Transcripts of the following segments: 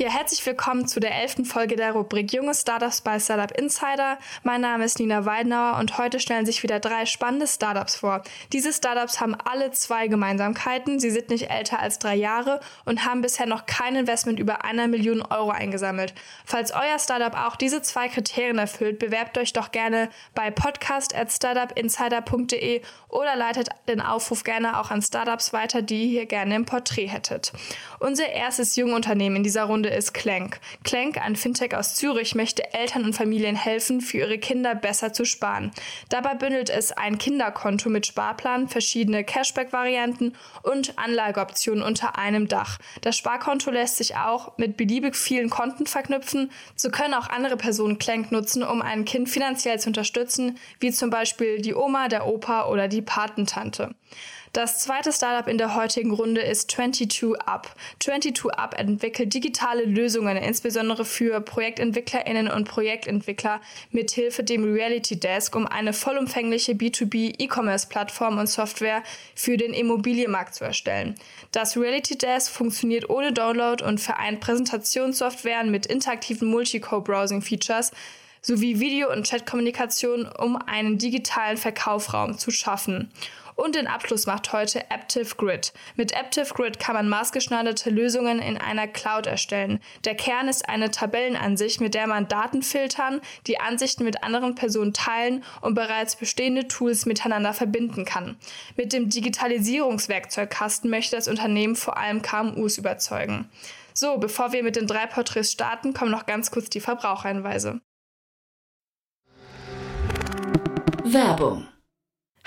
Ja, herzlich willkommen zu der elften Folge der Rubrik Junge Startups bei Startup Insider. Mein Name ist Nina Weidenauer und heute stellen sich wieder drei spannende Startups vor. Diese Startups haben alle zwei Gemeinsamkeiten. Sie sind nicht älter als drei Jahre und haben bisher noch kein Investment über einer Million Euro eingesammelt. Falls euer Startup auch diese zwei Kriterien erfüllt, bewerbt euch doch gerne bei podcast.startupinsider.de oder leitet den Aufruf gerne auch an Startups weiter, die ihr hier gerne im Porträt hättet. Unser erstes Jungunternehmen in dieser Runde ist Clank. Clank, ein Fintech aus Zürich, möchte Eltern und Familien helfen, für ihre Kinder besser zu sparen. Dabei bündelt es ein Kinderkonto mit Sparplan, verschiedene Cashback-Varianten und Anlageoptionen unter einem Dach. Das Sparkonto lässt sich auch mit beliebig vielen Konten verknüpfen. So können auch andere Personen Clank nutzen, um ein Kind finanziell zu unterstützen, wie zum Beispiel die Oma, der Opa oder die Patentante. Das zweite Startup in der heutigen Runde ist 22up. 22up entwickelt digitale Lösungen, insbesondere für ProjektentwicklerInnen und Projektentwickler mit Hilfe dem Reality Desk, um eine vollumfängliche B2B E-Commerce-Plattform und Software für den Immobilienmarkt zu erstellen. Das Reality Desk funktioniert ohne Download und vereint Präsentationssoftwaren mit interaktiven Multicore-Browsing-Features sowie Video- und Chatkommunikation, um einen digitalen Verkaufsraum zu schaffen. Und den Abschluss macht heute Aptive Grid. Mit Aptive Grid kann man maßgeschneiderte Lösungen in einer Cloud erstellen. Der Kern ist eine Tabellenansicht, mit der man Daten filtern, die Ansichten mit anderen Personen teilen und bereits bestehende Tools miteinander verbinden kann. Mit dem Digitalisierungswerkzeugkasten möchte das Unternehmen vor allem KMUs überzeugen. So, bevor wir mit den drei Porträts starten, kommen noch ganz kurz die Verbraucherhinweise. Werbung.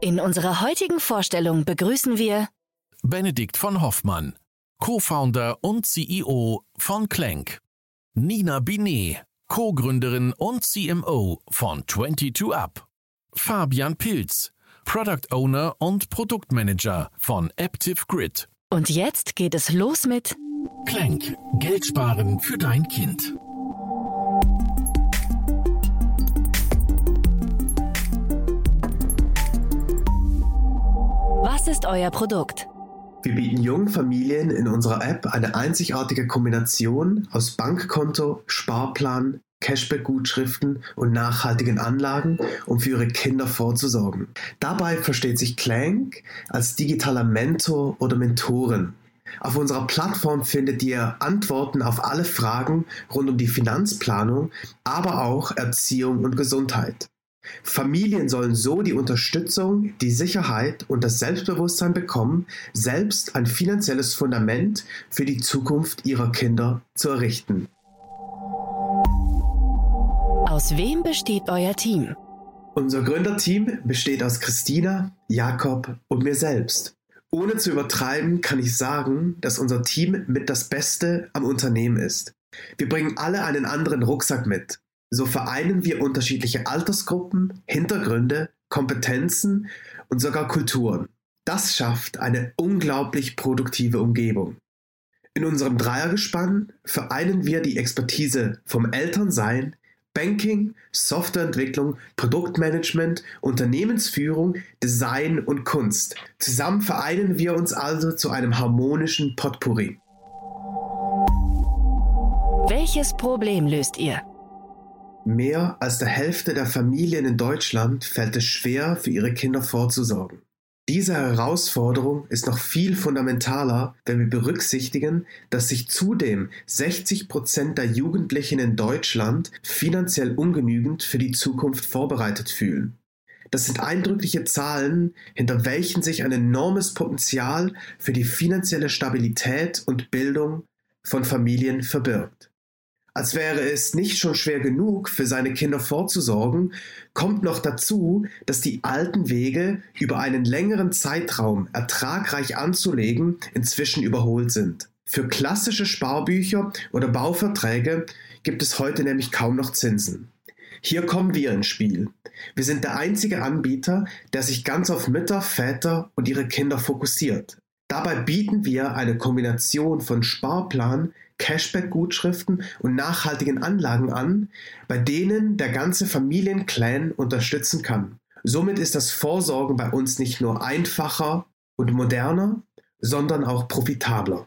In unserer heutigen Vorstellung begrüßen wir Benedikt von Hoffmann, Co-Founder und CEO von Clank. Nina Binet, Co-Gründerin und CMO von 22up. Fabian Pilz, Product Owner und Produktmanager von Aptive Grid. und jetzt geht es los mit Clank, Geld sparen für dein Kind. Ist euer Produkt? Wir bieten jungen Familien in unserer App eine einzigartige Kombination aus Bankkonto, Sparplan, Cashback-Gutschriften und nachhaltigen Anlagen, um für ihre Kinder vorzusorgen. Dabei versteht sich Clank als digitaler Mentor oder Mentorin. Auf unserer Plattform findet ihr Antworten auf alle Fragen rund um die Finanzplanung, aber auch Erziehung und Gesundheit. Familien sollen so die Unterstützung, die Sicherheit und das Selbstbewusstsein bekommen, selbst ein finanzielles Fundament für die Zukunft ihrer Kinder zu errichten. Aus wem besteht euer Team? Unser Gründerteam besteht aus Christina, Jakob und mir selbst. Ohne zu übertreiben kann ich sagen, dass unser Team mit das Beste am Unternehmen ist. Wir bringen alle einen anderen Rucksack mit. So vereinen wir unterschiedliche Altersgruppen, Hintergründe, Kompetenzen und sogar Kulturen. Das schafft eine unglaublich produktive Umgebung. In unserem Dreiergespann vereinen wir die Expertise vom Elternsein, Banking, Softwareentwicklung, Produktmanagement, Unternehmensführung, Design und Kunst. Zusammen vereinen wir uns also zu einem harmonischen Potpourri. Welches Problem löst ihr? Mehr als der Hälfte der Familien in Deutschland fällt es schwer, für ihre Kinder vorzusorgen. Diese Herausforderung ist noch viel fundamentaler, wenn wir berücksichtigen, dass sich zudem 60 Prozent der Jugendlichen in Deutschland finanziell ungenügend für die Zukunft vorbereitet fühlen. Das sind eindrückliche Zahlen, hinter welchen sich ein enormes Potenzial für die finanzielle Stabilität und Bildung von Familien verbirgt. Als wäre es nicht schon schwer genug, für seine Kinder vorzusorgen, kommt noch dazu, dass die alten Wege, über einen längeren Zeitraum ertragreich anzulegen, inzwischen überholt sind. Für klassische Sparbücher oder Bauverträge gibt es heute nämlich kaum noch Zinsen. Hier kommen wir ins Spiel. Wir sind der einzige Anbieter, der sich ganz auf Mütter, Väter und ihre Kinder fokussiert. Dabei bieten wir eine Kombination von Sparplan, Cashback-Gutschriften und nachhaltigen Anlagen an, bei denen der ganze Familienclan unterstützen kann. Somit ist das Vorsorgen bei uns nicht nur einfacher und moderner, sondern auch profitabler.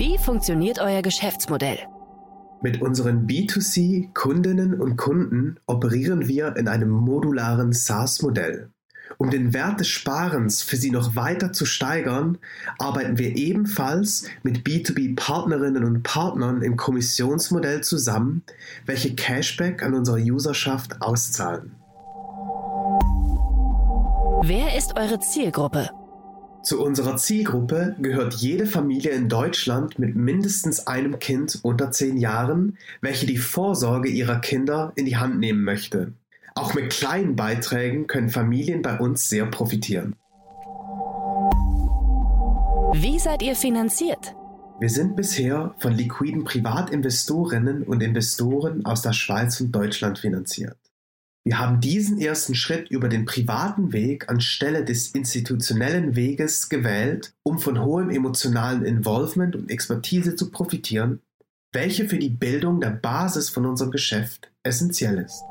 Wie funktioniert euer Geschäftsmodell? Mit unseren B2C-Kundinnen und Kunden operieren wir in einem modularen SaaS-Modell. Um den Wert des Sparens für sie noch weiter zu steigern, arbeiten wir ebenfalls mit B2B-Partnerinnen und Partnern im Kommissionsmodell zusammen, welche Cashback an unsere Userschaft auszahlen. Wer ist eure Zielgruppe? Zu unserer Zielgruppe gehört jede Familie in Deutschland mit mindestens einem Kind unter zehn Jahren, welche die Vorsorge ihrer Kinder in die Hand nehmen möchte. Auch mit kleinen Beiträgen können Familien bei uns sehr profitieren. Wie seid ihr finanziert? Wir sind bisher von liquiden Privatinvestorinnen und Investoren aus der Schweiz und Deutschland finanziert. Wir haben diesen ersten Schritt über den privaten Weg anstelle des institutionellen Weges gewählt, um von hohem emotionalen Involvement und Expertise zu profitieren, welche für die Bildung der Basis von unserem Geschäft essentiell ist.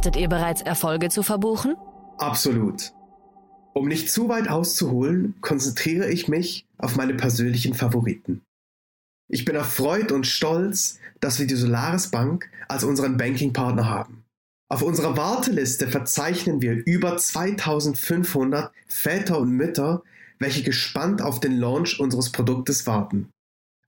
Hattet ihr bereits Erfolge zu verbuchen? Absolut. Um nicht zu weit auszuholen, konzentriere ich mich auf meine persönlichen Favoriten. Ich bin erfreut und stolz, dass wir die Solaris Bank als unseren Bankingpartner haben. Auf unserer Warteliste verzeichnen wir über 2500 Väter und Mütter, welche gespannt auf den Launch unseres Produktes warten.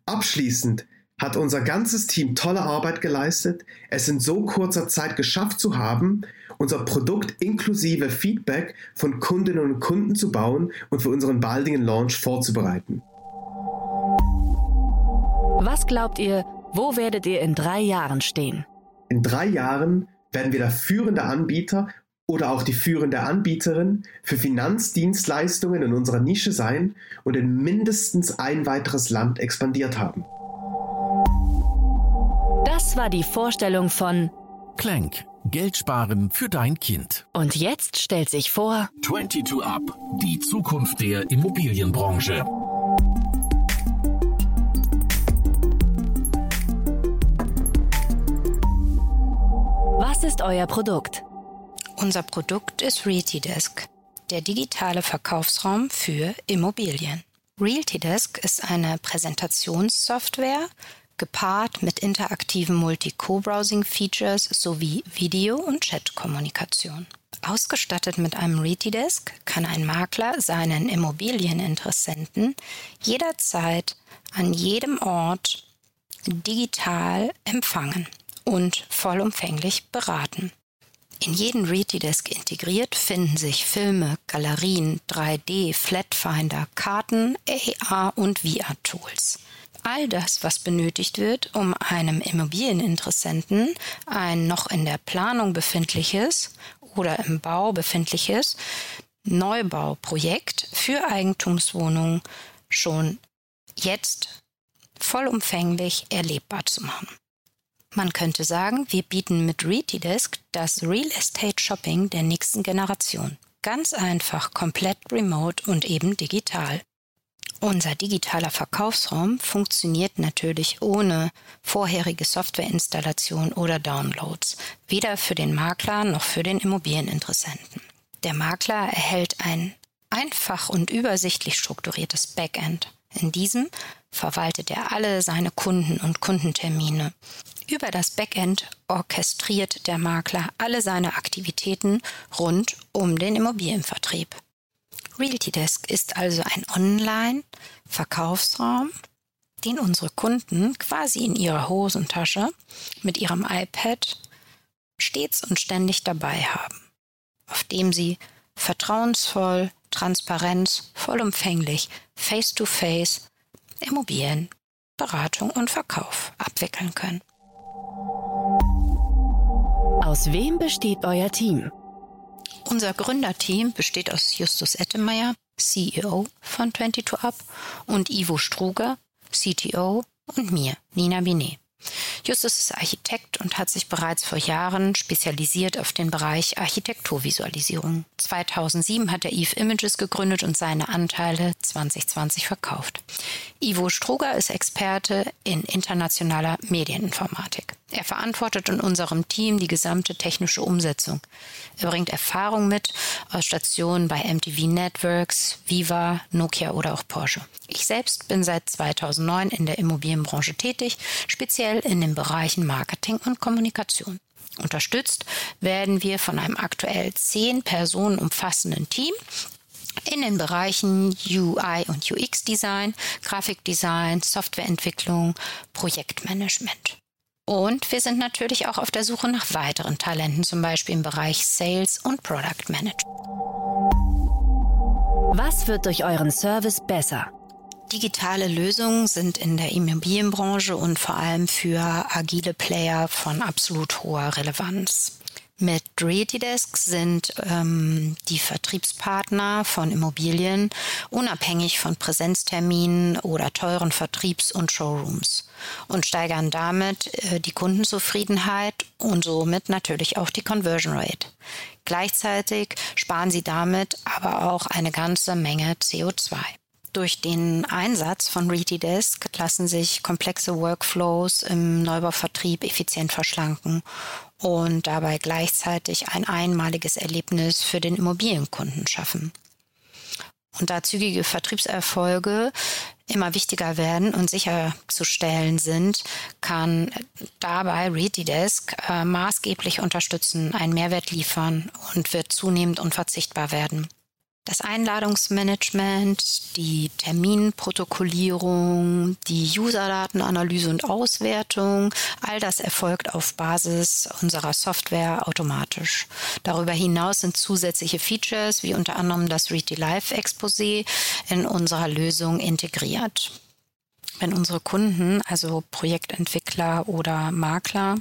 Abschließend hat unser ganzes Team tolle Arbeit geleistet, es in so kurzer Zeit geschafft zu haben, unser Produkt inklusive Feedback von Kundinnen und Kunden zu bauen und für unseren baldigen Launch vorzubereiten. Was glaubt ihr, wo werdet ihr in drei Jahren stehen? In drei Jahren werden wir der führende Anbieter oder auch die führende Anbieterin für Finanzdienstleistungen in unserer Nische sein und in mindestens ein weiteres Land expandiert haben. Das war die Vorstellung von Clank. Geld sparen für dein Kind. Und jetzt stellt sich vor 22 Up. Die Zukunft der Immobilienbranche. Was ist euer Produkt? Unser Produkt ist RealtyDesk, der digitale Verkaufsraum für Immobilien. RealtyDesk ist eine Präsentationssoftware, gepaart mit interaktiven Multi-Co-Browsing-Features sowie Video- und Chat-Kommunikation. Ausgestattet mit einem RealtyDesk kann ein Makler seinen Immobilieninteressenten jederzeit an jedem Ort digital empfangen und vollumfänglich beraten. In jeden Readydesk integriert finden sich Filme, Galerien, 3D, Flatfinder, Karten, AR und VR-Tools. All das, was benötigt wird, um einem Immobilieninteressenten ein noch in der Planung befindliches oder im Bau befindliches Neubauprojekt für Eigentumswohnungen schon jetzt vollumfänglich erlebbar zu machen. Man könnte sagen, wir bieten mit ReadyDesk das Real Estate Shopping der nächsten Generation. Ganz einfach, komplett remote und eben digital. Unser digitaler Verkaufsraum funktioniert natürlich ohne vorherige Softwareinstallation oder Downloads, weder für den Makler noch für den Immobilieninteressenten. Der Makler erhält ein einfach und übersichtlich strukturiertes Backend. In diesem verwaltet er alle seine Kunden und Kundentermine. Über das Backend orchestriert der Makler alle seine Aktivitäten rund um den Immobilienvertrieb. RealtyDesk ist also ein Online-Verkaufsraum, den unsere Kunden quasi in ihrer Hosentasche mit ihrem iPad stets und ständig dabei haben, auf dem sie vertrauensvoll, transparent, vollumfänglich, face-to-face Immobilien, Beratung und Verkauf abwickeln können. Aus wem besteht euer Team? Unser Gründerteam besteht aus Justus Ettemeyer, CEO von 22up und Ivo Struger, CTO und mir, Nina Binet. Justus ist Architekt und hat sich bereits vor Jahren spezialisiert auf den Bereich Architekturvisualisierung. 2007 hat er Eve Images gegründet und seine Anteile 2020 verkauft. Ivo Struger ist Experte in internationaler Medieninformatik. Er verantwortet in unserem Team die gesamte technische Umsetzung. Er bringt Erfahrung mit aus Stationen bei MTV Networks, Viva, Nokia oder auch Porsche. Ich selbst bin seit 2009 in der Immobilienbranche tätig, speziell in den Bereichen Marketing und Kommunikation. Unterstützt werden wir von einem aktuell zehn Personen umfassenden Team, in den Bereichen UI und UX Design, Grafikdesign, Softwareentwicklung, Projektmanagement. Und wir sind natürlich auch auf der Suche nach weiteren Talenten, zum Beispiel im Bereich Sales und Product Management. Was wird durch euren Service besser? Digitale Lösungen sind in der Immobilienbranche und vor allem für agile Player von absolut hoher Relevanz. Mit Realitydesk sind ähm, die Vertriebspartner von Immobilien unabhängig von Präsenzterminen oder teuren Vertriebs- und Showrooms und steigern damit äh, die Kundenzufriedenheit und somit natürlich auch die Conversion Rate. Gleichzeitig sparen sie damit aber auch eine ganze Menge CO2. Durch den Einsatz von Realitydesk lassen sich komplexe Workflows im Neubauvertrieb effizient verschlanken und dabei gleichzeitig ein einmaliges Erlebnis für den Immobilienkunden schaffen. Und da zügige Vertriebserfolge immer wichtiger werden und sicherzustellen sind, kann dabei ReadyDesk äh, maßgeblich unterstützen, einen Mehrwert liefern und wird zunehmend unverzichtbar werden. Das Einladungsmanagement, die Terminprotokollierung, die Userdatenanalyse und Auswertung, all das erfolgt auf Basis unserer Software automatisch. Darüber hinaus sind zusätzliche Features wie unter anderem das Read Live Exposé in unserer Lösung integriert wenn unsere Kunden, also Projektentwickler oder Makler,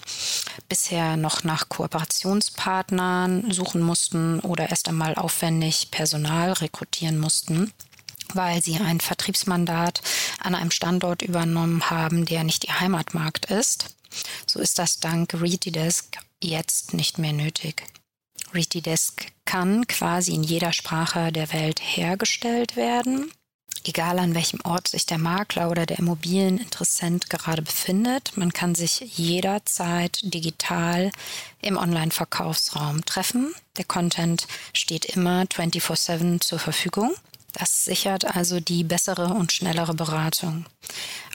bisher noch nach Kooperationspartnern suchen mussten oder erst einmal aufwendig Personal rekrutieren mussten, weil sie ein Vertriebsmandat an einem Standort übernommen haben, der nicht ihr Heimatmarkt ist. So ist das dank Readydesk jetzt nicht mehr nötig. Readydesk kann quasi in jeder Sprache der Welt hergestellt werden egal an welchem Ort sich der Makler oder der Immobilieninteressent gerade befindet. Man kann sich jederzeit digital im Online-Verkaufsraum treffen. Der Content steht immer 24/7 zur Verfügung. Das sichert also die bessere und schnellere Beratung.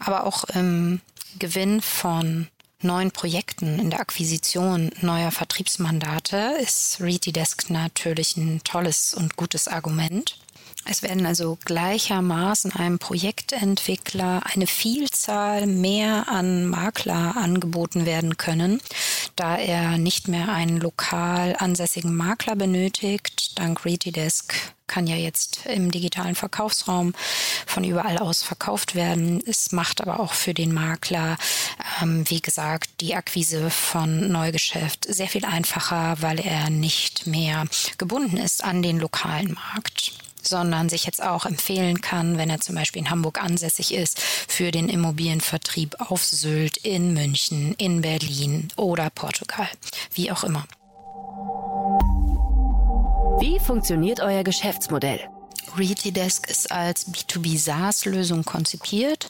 Aber auch im Gewinn von neuen Projekten, in der Akquisition neuer Vertriebsmandate ist ReadyDesk natürlich ein tolles und gutes Argument. Es werden also gleichermaßen einem Projektentwickler eine Vielzahl mehr an Makler angeboten werden können, da er nicht mehr einen lokal ansässigen Makler benötigt. Dank Readydesk kann ja jetzt im digitalen Verkaufsraum von überall aus verkauft werden. Es macht aber auch für den Makler, ähm, wie gesagt, die Akquise von Neugeschäft sehr viel einfacher, weil er nicht mehr gebunden ist an den lokalen Markt sondern sich jetzt auch empfehlen kann, wenn er zum Beispiel in Hamburg ansässig ist, für den Immobilienvertrieb auf Sylt, in München, in Berlin oder Portugal, wie auch immer. Wie funktioniert euer Geschäftsmodell? RealtyDesk ist als B2B SaaS-Lösung konzipiert.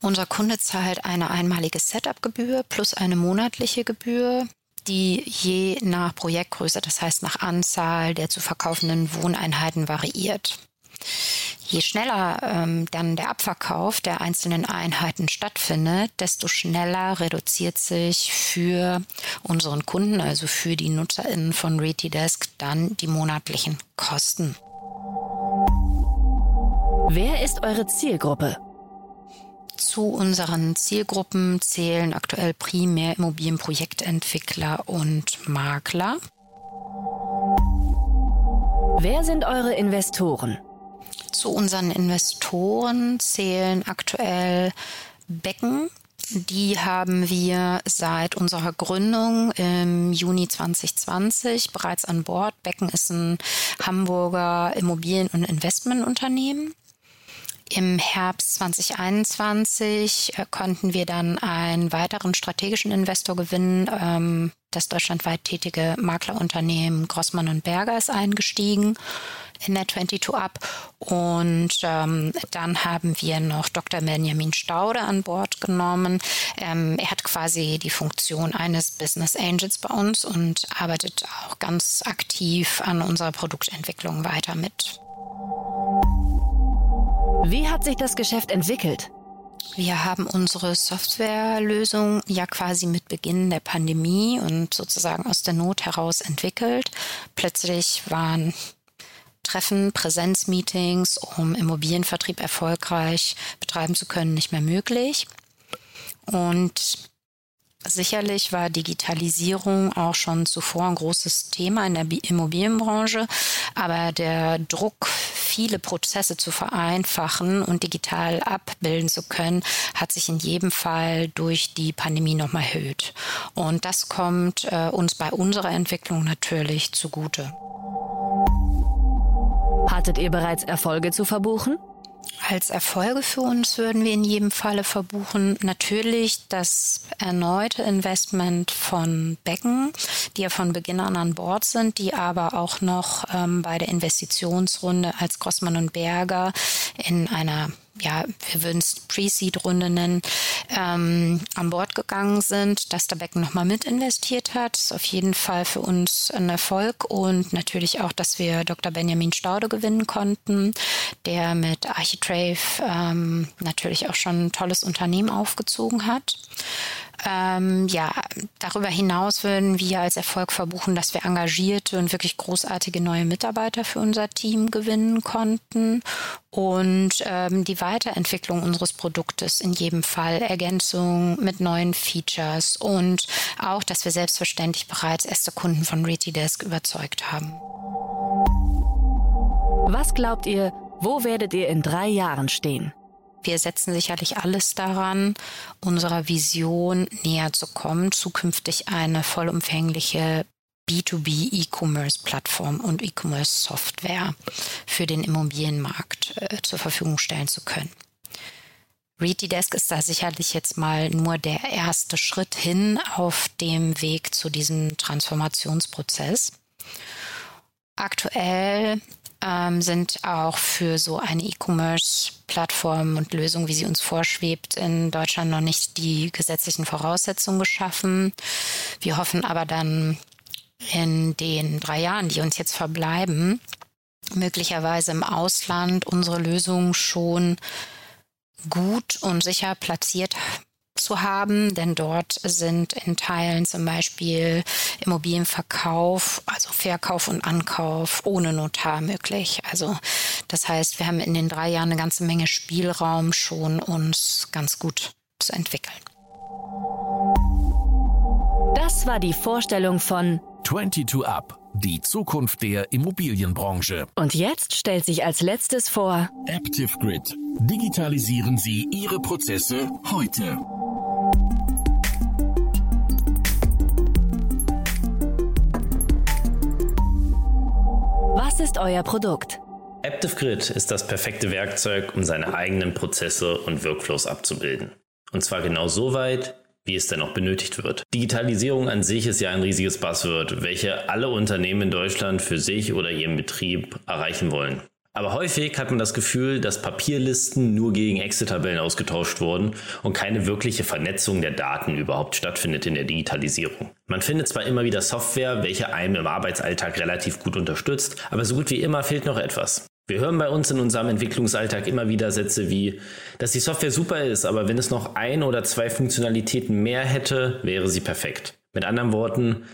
Unser Kunde zahlt eine einmalige Setup-Gebühr plus eine monatliche Gebühr die je nach Projektgröße, das heißt nach Anzahl der zu verkaufenden Wohneinheiten variiert. Je schneller ähm, dann der Abverkauf der einzelnen Einheiten stattfindet, desto schneller reduziert sich für unseren Kunden, also für die NutzerInnen von Retidesk, dann die monatlichen Kosten. Wer ist eure Zielgruppe? Zu unseren Zielgruppen zählen aktuell primär Immobilienprojektentwickler und Makler. Wer sind eure Investoren? Zu unseren Investoren zählen aktuell Becken. Die haben wir seit unserer Gründung im Juni 2020 bereits an Bord. Becken ist ein Hamburger Immobilien- und Investmentunternehmen. Im Herbst 2021 äh, konnten wir dann einen weiteren strategischen Investor gewinnen. Ähm, das deutschlandweit tätige Maklerunternehmen Grossmann und Berger ist eingestiegen in der 22 Up. Und ähm, dann haben wir noch Dr. Benjamin Staude an Bord genommen. Ähm, er hat quasi die Funktion eines Business Angels bei uns und arbeitet auch ganz aktiv an unserer Produktentwicklung weiter mit. Wie hat sich das Geschäft entwickelt? Wir haben unsere Softwarelösung ja quasi mit Beginn der Pandemie und sozusagen aus der Not heraus entwickelt. Plötzlich waren Treffen, Präsenzmeetings, um Immobilienvertrieb erfolgreich betreiben zu können, nicht mehr möglich. Und Sicherlich war Digitalisierung auch schon zuvor ein großes Thema in der Immobilienbranche, aber der Druck, viele Prozesse zu vereinfachen und digital abbilden zu können, hat sich in jedem Fall durch die Pandemie nochmal erhöht. Und das kommt äh, uns bei unserer Entwicklung natürlich zugute. Hattet ihr bereits Erfolge zu verbuchen? Als Erfolge für uns würden wir in jedem Falle verbuchen natürlich das erneute Investment von Becken, die ja von Beginn an an Bord sind, die aber auch noch ähm, bei der Investitionsrunde als Grossmann und Berger in einer ja, wir würden es Pre-Seed-Runde nennen, ähm, an Bord gegangen sind, dass der Becken nochmal mit investiert hat. Ist auf jeden Fall für uns ein Erfolg und natürlich auch, dass wir Dr. Benjamin Staude gewinnen konnten, der mit Architrave ähm, natürlich auch schon ein tolles Unternehmen aufgezogen hat. Ähm, ja, darüber hinaus würden wir als Erfolg verbuchen, dass wir engagierte und wirklich großartige neue Mitarbeiter für unser Team gewinnen konnten und ähm, die Weiterentwicklung unseres Produktes in jedem Fall, Ergänzung mit neuen Features und auch, dass wir selbstverständlich bereits erste Kunden von Retidesk überzeugt haben. Was glaubt ihr, wo werdet ihr in drei Jahren stehen? Wir setzen sicherlich alles daran, unserer Vision näher zu kommen, zukünftig eine vollumfängliche B2B E-Commerce-Plattform und E-Commerce-Software für den Immobilienmarkt äh, zur Verfügung stellen zu können. Retidesk ist da sicherlich jetzt mal nur der erste Schritt hin auf dem Weg zu diesem Transformationsprozess. Aktuell ähm, sind auch für so eine E-Commerce-Plattform und Lösung, wie sie uns vorschwebt, in Deutschland noch nicht die gesetzlichen Voraussetzungen geschaffen. Wir hoffen aber dann in den drei Jahren, die uns jetzt verbleiben, möglicherweise im Ausland unsere Lösung schon gut und sicher platziert zu haben, denn dort sind in Teilen zum Beispiel Immobilienverkauf, also Verkauf und Ankauf ohne Notar möglich. Also das heißt, wir haben in den drei Jahren eine ganze Menge Spielraum schon uns ganz gut zu entwickeln. Das war die Vorstellung von 22 Up, die Zukunft der Immobilienbranche. Und jetzt stellt sich als letztes vor Active Grid. Digitalisieren Sie Ihre Prozesse heute. Euer Produkt? ActiveGrid ist das perfekte Werkzeug, um seine eigenen Prozesse und Workflows abzubilden. Und zwar genau so weit, wie es denn auch benötigt wird. Digitalisierung an sich ist ja ein riesiges Buzzword, welche alle Unternehmen in Deutschland für sich oder ihren Betrieb erreichen wollen. Aber häufig hat man das Gefühl, dass Papierlisten nur gegen Excel-Tabellen ausgetauscht wurden und keine wirkliche Vernetzung der Daten überhaupt stattfindet in der Digitalisierung. Man findet zwar immer wieder Software, welche einem im Arbeitsalltag relativ gut unterstützt, aber so gut wie immer fehlt noch etwas. Wir hören bei uns in unserem Entwicklungsalltag immer wieder Sätze wie, dass die Software super ist, aber wenn es noch ein oder zwei Funktionalitäten mehr hätte, wäre sie perfekt. Mit anderen Worten,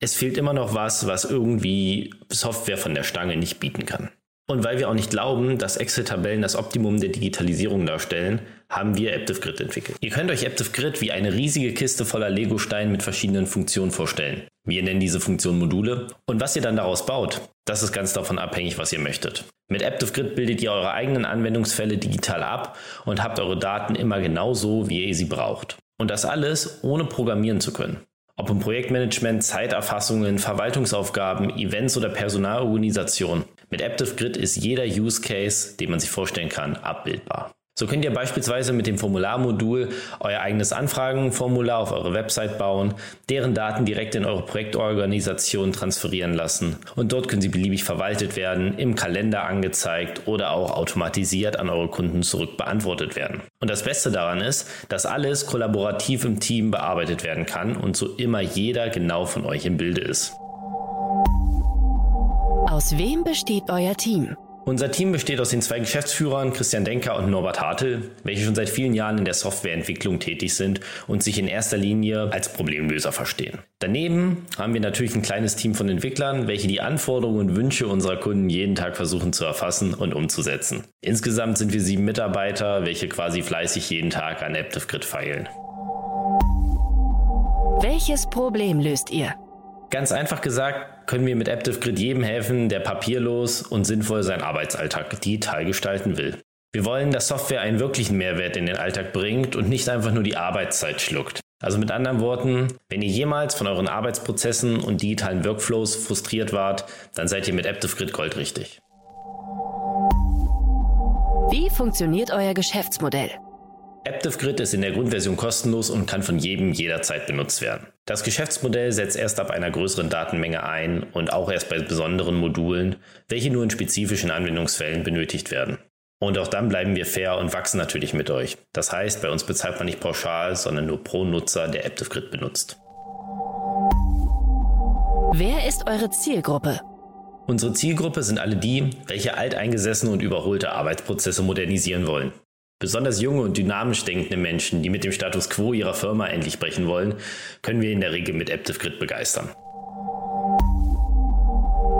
es fehlt immer noch was, was irgendwie Software von der Stange nicht bieten kann. Und weil wir auch nicht glauben, dass Excel-Tabellen das Optimum der Digitalisierung darstellen, haben wir AptiveGrid entwickelt. Ihr könnt euch AptiveGrid wie eine riesige Kiste voller Lego-Steinen mit verschiedenen Funktionen vorstellen. Wir nennen diese Funktion Module. Und was ihr dann daraus baut, das ist ganz davon abhängig, was ihr möchtet. Mit AptiveGrid bildet ihr eure eigenen Anwendungsfälle digital ab und habt eure Daten immer genauso, wie ihr sie braucht. Und das alles ohne programmieren zu können. Ob im Projektmanagement, Zeiterfassungen, Verwaltungsaufgaben, Events oder Personalorganisation. Mit AptiveGrid ist jeder Use Case, den man sich vorstellen kann, abbildbar. So könnt ihr beispielsweise mit dem Formularmodul euer eigenes Anfragenformular auf eure Website bauen, deren Daten direkt in eure Projektorganisation transferieren lassen und dort können sie beliebig verwaltet werden, im Kalender angezeigt oder auch automatisiert an eure Kunden zurück beantwortet werden. Und das Beste daran ist, dass alles kollaborativ im Team bearbeitet werden kann und so immer jeder genau von euch im Bilde ist. Aus wem besteht euer Team? Unser Team besteht aus den zwei Geschäftsführern Christian Denker und Norbert Hartl, welche schon seit vielen Jahren in der Softwareentwicklung tätig sind und sich in erster Linie als Problemlöser verstehen. Daneben haben wir natürlich ein kleines Team von Entwicklern, welche die Anforderungen und Wünsche unserer Kunden jeden Tag versuchen zu erfassen und umzusetzen. Insgesamt sind wir sieben Mitarbeiter, welche quasi fleißig jeden Tag an AptiveGrid feilen. Welches Problem löst ihr? Ganz einfach gesagt, können wir mit AptiveGrid jedem helfen, der papierlos und sinnvoll seinen Arbeitsalltag digital gestalten will. Wir wollen, dass Software einen wirklichen Mehrwert in den Alltag bringt und nicht einfach nur die Arbeitszeit schluckt. Also mit anderen Worten, wenn ihr jemals von euren Arbeitsprozessen und digitalen Workflows frustriert wart, dann seid ihr mit AptiveGrid Gold richtig. Wie funktioniert euer Geschäftsmodell? AptiveGrid ist in der Grundversion kostenlos und kann von jedem jederzeit benutzt werden. Das Geschäftsmodell setzt erst ab einer größeren Datenmenge ein und auch erst bei besonderen Modulen, welche nur in spezifischen Anwendungsfällen benötigt werden. Und auch dann bleiben wir fair und wachsen natürlich mit euch. Das heißt, bei uns bezahlt man nicht pauschal, sondern nur pro Nutzer, der AptiveGrid benutzt. Wer ist eure Zielgruppe? Unsere Zielgruppe sind alle die, welche alteingesessene und überholte Arbeitsprozesse modernisieren wollen. Besonders junge und dynamisch denkende Menschen, die mit dem Status quo ihrer Firma endlich brechen wollen, können wir in der Regel mit AptiveGrid begeistern.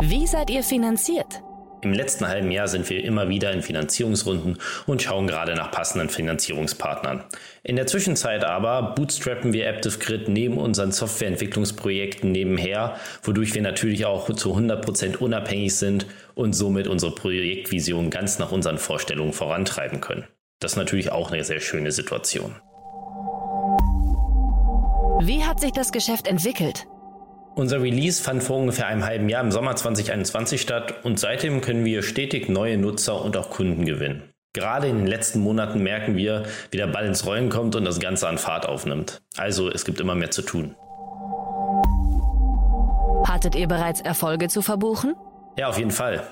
Wie seid ihr finanziert? Im letzten halben Jahr sind wir immer wieder in Finanzierungsrunden und schauen gerade nach passenden Finanzierungspartnern. In der Zwischenzeit aber bootstrappen wir AptiveGrid neben unseren Softwareentwicklungsprojekten nebenher, wodurch wir natürlich auch zu 100% unabhängig sind und somit unsere Projektvision ganz nach unseren Vorstellungen vorantreiben können. Das ist natürlich auch eine sehr schöne Situation. Wie hat sich das Geschäft entwickelt? Unser Release fand vor ungefähr einem halben Jahr im Sommer 2021 statt und seitdem können wir stetig neue Nutzer und auch Kunden gewinnen. Gerade in den letzten Monaten merken wir, wie der Ball ins Rollen kommt und das Ganze an Fahrt aufnimmt. Also es gibt immer mehr zu tun. Hattet ihr bereits Erfolge zu verbuchen? Ja, auf jeden Fall.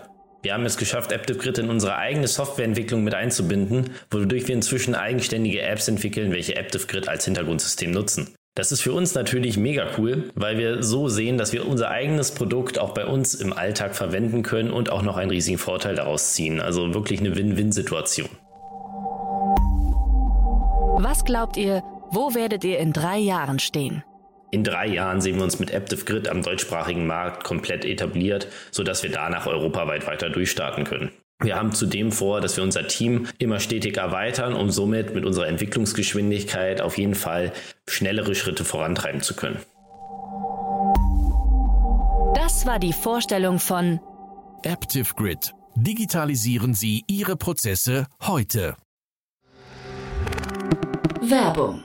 Wir haben es geschafft, AptiveGrid in unsere eigene Softwareentwicklung mit einzubinden, wodurch wir inzwischen eigenständige Apps entwickeln, welche AptiveGrid als Hintergrundsystem nutzen. Das ist für uns natürlich mega cool, weil wir so sehen, dass wir unser eigenes Produkt auch bei uns im Alltag verwenden können und auch noch einen riesigen Vorteil daraus ziehen. Also wirklich eine Win-Win-Situation. Was glaubt ihr, wo werdet ihr in drei Jahren stehen? In drei Jahren sehen wir uns mit AptiveGrid am deutschsprachigen Markt komplett etabliert, sodass wir danach europaweit weiter durchstarten können. Wir haben zudem vor, dass wir unser Team immer stetig erweitern, um somit mit unserer Entwicklungsgeschwindigkeit auf jeden Fall schnellere Schritte vorantreiben zu können. Das war die Vorstellung von AptiveGrid. Digitalisieren Sie Ihre Prozesse heute. Werbung.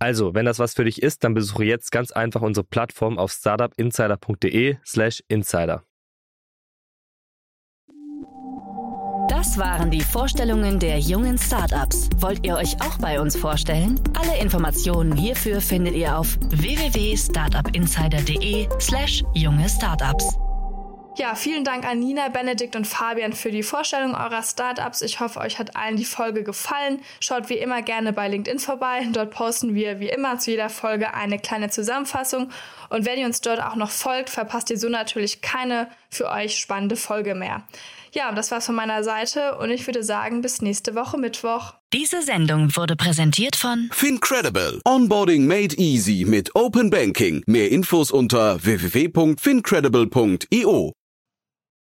Also, wenn das was für dich ist, dann besuche jetzt ganz einfach unsere Plattform auf startupinsider.de/slash insider. Das waren die Vorstellungen der jungen Startups. Wollt ihr euch auch bei uns vorstellen? Alle Informationen hierfür findet ihr auf www.startupinsider.de/slash junge Startups. Ja, vielen Dank an Nina, Benedikt und Fabian für die Vorstellung eurer Startups. Ich hoffe, euch hat allen die Folge gefallen. Schaut wie immer gerne bei LinkedIn vorbei. Dort posten wir wie immer zu jeder Folge eine kleine Zusammenfassung. Und wenn ihr uns dort auch noch folgt, verpasst ihr so natürlich keine für euch spannende Folge mehr. Ja, das war's von meiner Seite und ich würde sagen, bis nächste Woche Mittwoch. Diese Sendung wurde präsentiert von Fincredible. Onboarding made easy mit Open Banking. Mehr Infos unter www.fincredible.io.